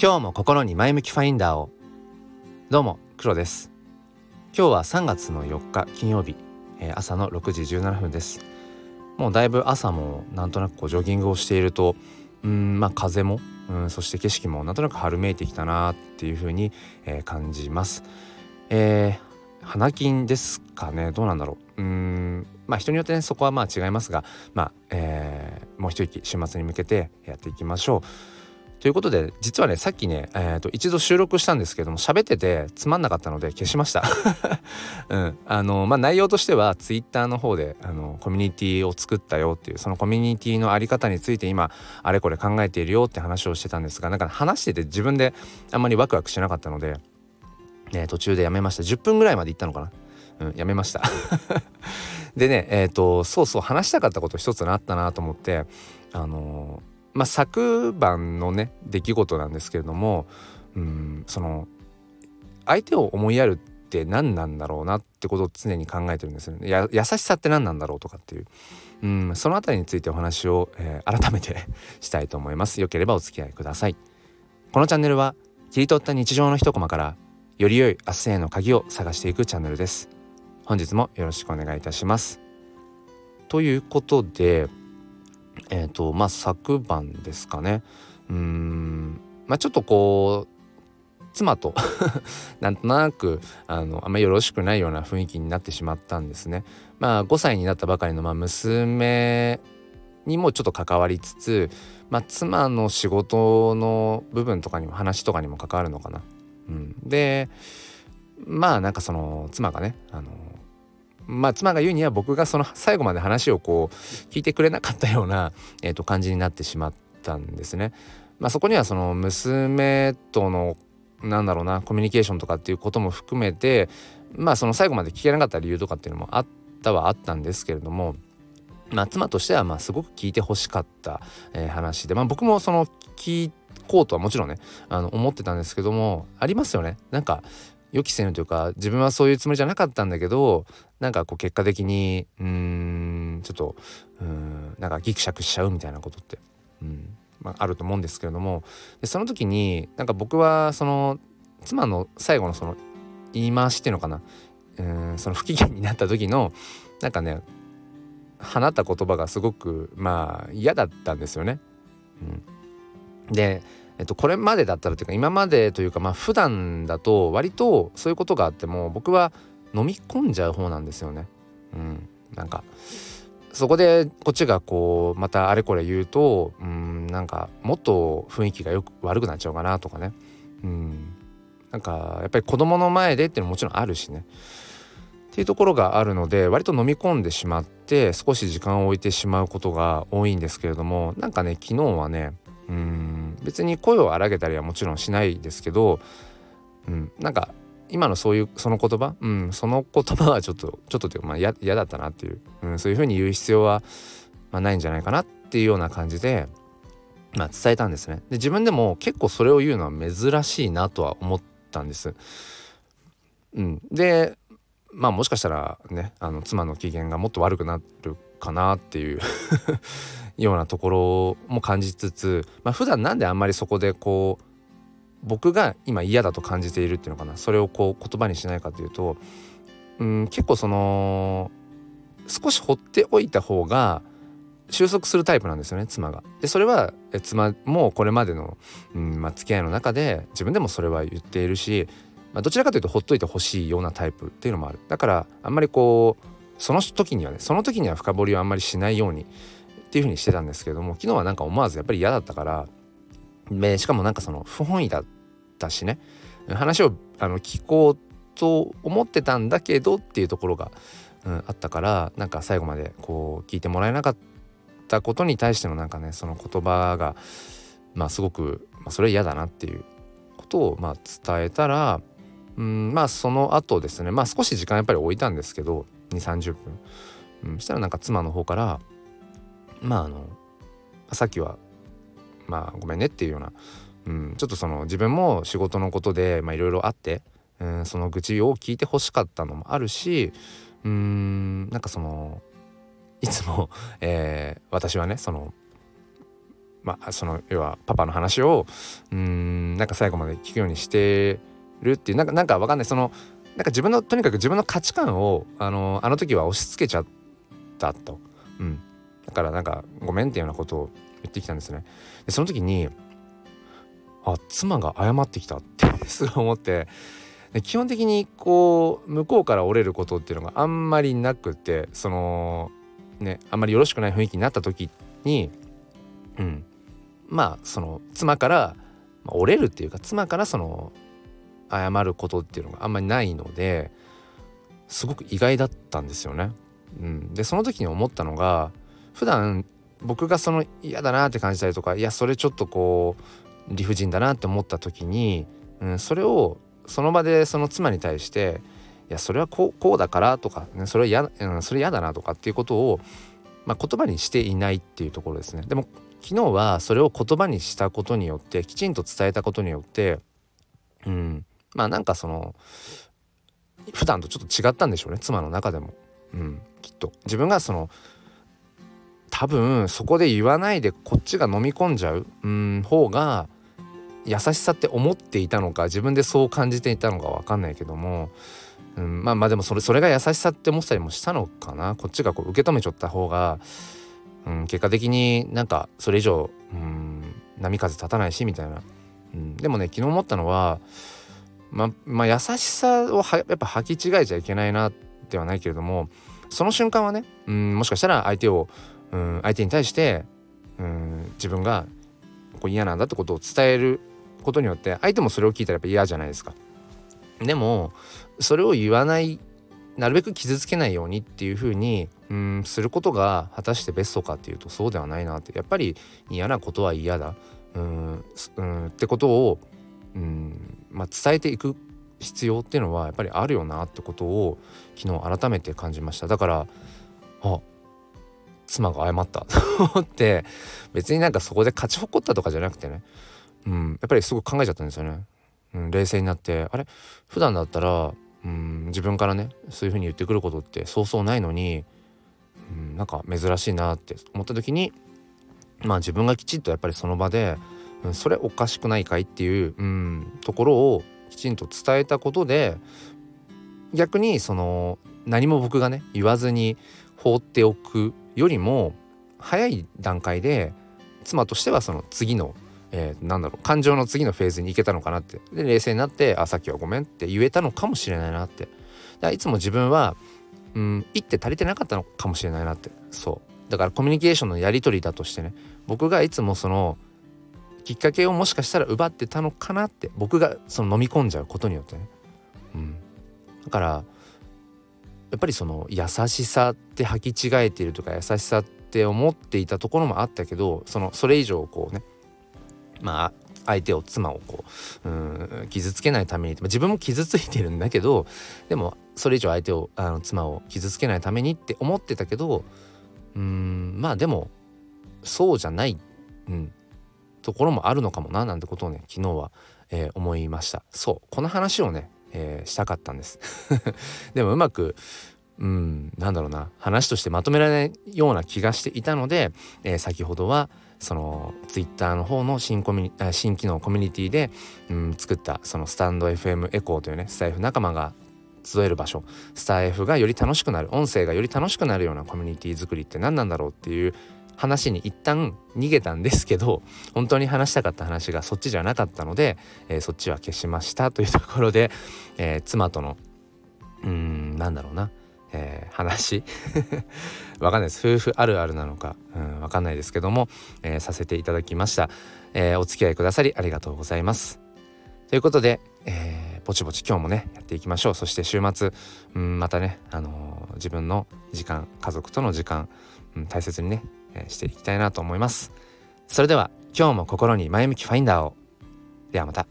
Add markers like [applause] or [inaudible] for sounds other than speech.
今日も心に前向きファインダーを。どうも黒です。今日は3月の4日金曜日、えー、朝の6時17分です。もうだいぶ朝もなんとなくこうジョギングをしているとうんまあ風もうんそして景色もなんとなく春めいてきたなっていう風に、えー、感じます。えー、花金ですかね。どうなんだろう。うんまあ人によってねそこはまあ違いますがまあ、えー、もう一息週末に向けてやっていきましょう。ということで実はねさっきね、えーと、一度収録したんですけども喋っててつまんなかったので消しました、[laughs] うん。あのまあ、内容としてはツイッターの方であのコミュニティを作ったよっていうそのコミュニティの在り方について今あれこれ考えているよって話をしてたんですがなんか話してて自分であんまりワクワクしなかったので、ね、途中でやめました。10分ぐらいまで行ったのかな。うん、やめました。[laughs] でねえっ、ー、とそうそう話したかったこと一つあったなと思ってあのまあ、昨晩のね出来事なんですけれどもうんその相手を思いやるって何なんだろうなってことを常に考えてるんですよね。や優しさって何なんだろうとかっていううんその辺りについてお話を、えー、改めて [laughs] したいと思います。よければお付き合いください。このチャンネルは切り取った日常の一コマからより良い明日への鍵を探していくチャンネルです。本日もよろしくお願いいたします。ということでえっ、ー、とまあ昨晩ですかねうんまあちょっとこう妻と [laughs] なんとなくあのあんまよろしくないような雰囲気になってしまったんですね。まあ5歳になったばかりのまあ娘にもちょっと関わりつつ、まあ、妻の仕事の部分とかにも話とかにも関わるのかな。うん、でまあなんかその妻がねあのまあ妻が言うには僕がその最後まで話をこう聞いてくれなかったような、えー、と感じになってしまったんですね。まあ、そこにはその娘とのなんだろうなコミュニケーションとかっていうことも含めてまあその最後まで聞けなかった理由とかっていうのもあったはあったんですけれどもまあ妻としてはまあすごく聞いてほしかった、えー、話でまあ僕もその聞こうとはもちろんねあの思ってたんですけどもありますよねなんか予期せぬというか自分はそういうつもりじゃなかったんだけどなんかこう結果的にうんちょっとうんなんかギクシャクしちゃうみたいなことって、うんまあ、あると思うんですけれどもでその時になんか僕はその妻の最後のその言い回しっていうのかなうんその不機嫌になった時のなんかね放った言葉がすごくまあ嫌だったんですよね。うん、でえっと、これまでだったらというか今までというかまあ普段だと割とそういうことがあっても僕は飲み込んじゃう方なんですよね。うん、なんかそこでこっちがこうまたあれこれ言うとうんなんかもっと雰囲気がよく悪くなっちゃうかなとかね。うんなんかやっぱり子供の前でっていうのももちろんあるしね。っていうところがあるので割と飲み込んでしまって少し時間を置いてしまうことが多いんですけれどもなんかね昨日はねうん別に声を荒げたりはもちろんしないですけど、うん、なんか今のそういうその言葉、うん、その言葉はちょっとちょっとというかまあ嫌だったなっていう、うん、そういうふうに言う必要は、まあ、ないんじゃないかなっていうような感じで、まあ、伝えたんですね。で自分でも結構それを言うのは珍しいなとは思ったんです。うん、でまあもしかしたらねあの妻の機嫌がもっと悪くなるかなっていう [laughs] ようなところも感じつつ、まあ、普段なんであんまりそこでこう僕が今嫌だと感じているっていうのかなそれをこう言葉にしないかというとうん結構その少し放っておいた方が収束するタイプなんですよね妻が。でそれは妻もこれまでの、うんまあ、付き合いの中で自分でもそれは言っているし、まあ、どちらかというとほっといてほしいようなタイプっていうのもある。だからあんまりこうその時にはねその時には深掘りをあんまりしないようにっていう風にしてたんですけども昨日はなんか思わずやっぱり嫌だったからしかもなんかその不本意だったしね話をあの聞こうと思ってたんだけどっていうところが、うん、あったからなんか最後までこう聞いてもらえなかったことに対してのなんかねその言葉がまあすごく、まあ、それ嫌だなっていうことをまあ伝えたらうんまあその後ですね。まあ少し時間やっぱり置いたんですけど2 3 0分、うん、したらなんか妻の方からまああのさっきはまあごめんねっていうような、うん、ちょっとその自分も仕事のことでいろいろあって、うん、その愚痴を聞いてほしかったのもあるしうんなんかそのいつも、[laughs] えー、私はねそのまあその要はパパの話をうんなんか最後まで聞くようにしてるっていうなんかなんかわかんない。そのなんか自分のとにかく自分の価値観をあのあの時は押し付けちゃったと、うん、だからなんかごめんっていうようなことを言ってきたんですね。でその時にあ妻が謝ってきたってすごい思って。で基本的にこう向こうから折れることっていうのがあんまりなくてそのねあんまりよろしくない雰囲気になった時にうん。まあその妻から、まあ、折れるっていうか妻からその謝ることっていうのがあんまりないのですごく意外だったんですよね。うん、でその時に思ったのが普段僕がその嫌だなって感じたりとかいやそれちょっとこう理不尽だなって思った時に、うん、それをその場でその妻に対していやそれはこうこうだからとか、ね、それは嫌、うん、それ嫌だなとかっていうことを、まあ、言葉にしていないっていうところですね。でも昨日はそれを言葉にしたことによってきちんと伝えたことによってうんまあなんかその普段とちょっと違ったんでしょうね妻の中でも、うん、きっと。自分がその多分そこで言わないでこっちが飲み込んじゃううん方が優しさって思っていたのか自分でそう感じていたのか分かんないけども、うん、まあまあでもそれそれが優しさって思ったりもしたのかな。こっちがこう受け止めちゃった方が、うん、結果的になんかそれ以上、うん、波風立たないしみたいな、うん、でもね昨日思ったのはままあ優しさをやっぱ履き違えちゃいけないなではないけれどもその瞬間はね、うん、もしかしたら相手を、うん、相手に対して、うん、自分がこう嫌なんだってことを伝えることによって相手もそれを聞いたらやっぱ嫌じゃないですか。でもそれを言わないなるべく傷つけないようにっていうふうにうんすることが果たしてベストかっていうとそうではないなってやっぱり嫌なことは嫌だうんうんってことをうんまあ、伝えていく必要っていうのはやっぱりあるよなってことを昨日改めて感じました。だからあ妻が謝った。と [laughs] 思って別になんかそこで勝ち誇ったとかじゃなくてね、うん、やっぱりすごく考えちゃったんですよね、うん、冷静になってあれ？普段だったら、うん、自分からねそういう風に言ってくることってそうそうないのに、うん、なんか珍しいなって思った時にまあ自分がきちっとやっぱりその場でそれおかしくないかいっていう、うん、ところをきちんと伝えたことで逆にその何も僕がね言わずに放っておくよりも早い段階で妻としてはその次の、えー、なんだろう感情の次のフェーズに行けたのかなって。で冷静になって「あさっきはごめん」って言えたのかもしれないなって。だいつも自分はうん言って足りてなかったのかもしれないなって。そう。だからコミュニケーションのやり取りだとしてね僕がいつもそのきっかけをもしかしたら奪ってたのかなって僕がその飲み込んじゃうことによってね、うん、だからやっぱりその優しさって履き違えているとか優しさって思っていたところもあったけどそのそれ以上こうねまあ相手を妻をこううん傷つけないために自分も傷ついてるんだけどでもそれ以上相手をあの妻を傷つけないためにって思ってたけどうんまあでもそうじゃない、うん、ところもあるのかもななんてことをね昨日は、えー、思いました。そうこの話をね、えー、したかったんです。[laughs] でもうまくうんなんだろうな話としてまとめられないような気がしていたので、えー、先ほどはそのツイッターの方の新コミュニ新機能コミュニティで、うん、作ったそのスタンド FM エコーというねスタイフ仲間が集える場所スタイフがより楽しくなる音声がより楽しくなるようなコミュニティ作りって何なんだろうっていう話に一旦逃げたんですけど本当に話したかった話がそっちじゃなかったので、えー、そっちは消しましたというところで、えー、妻とのうーんなんだろうな、えー、話。[laughs] わかんないです。夫婦あるあるなのか、うん、わかんないですけども、え、させていただきました、え、お付き合いくださりありがとうございます。ということで、えー、ぼちぼち今日もねやっていきましょう。そして週末うんまたね、あのー、自分の時間家族との時間、大切にねしていきたいなと思います。それでは今日も心に前向きファインダーを。ではまた。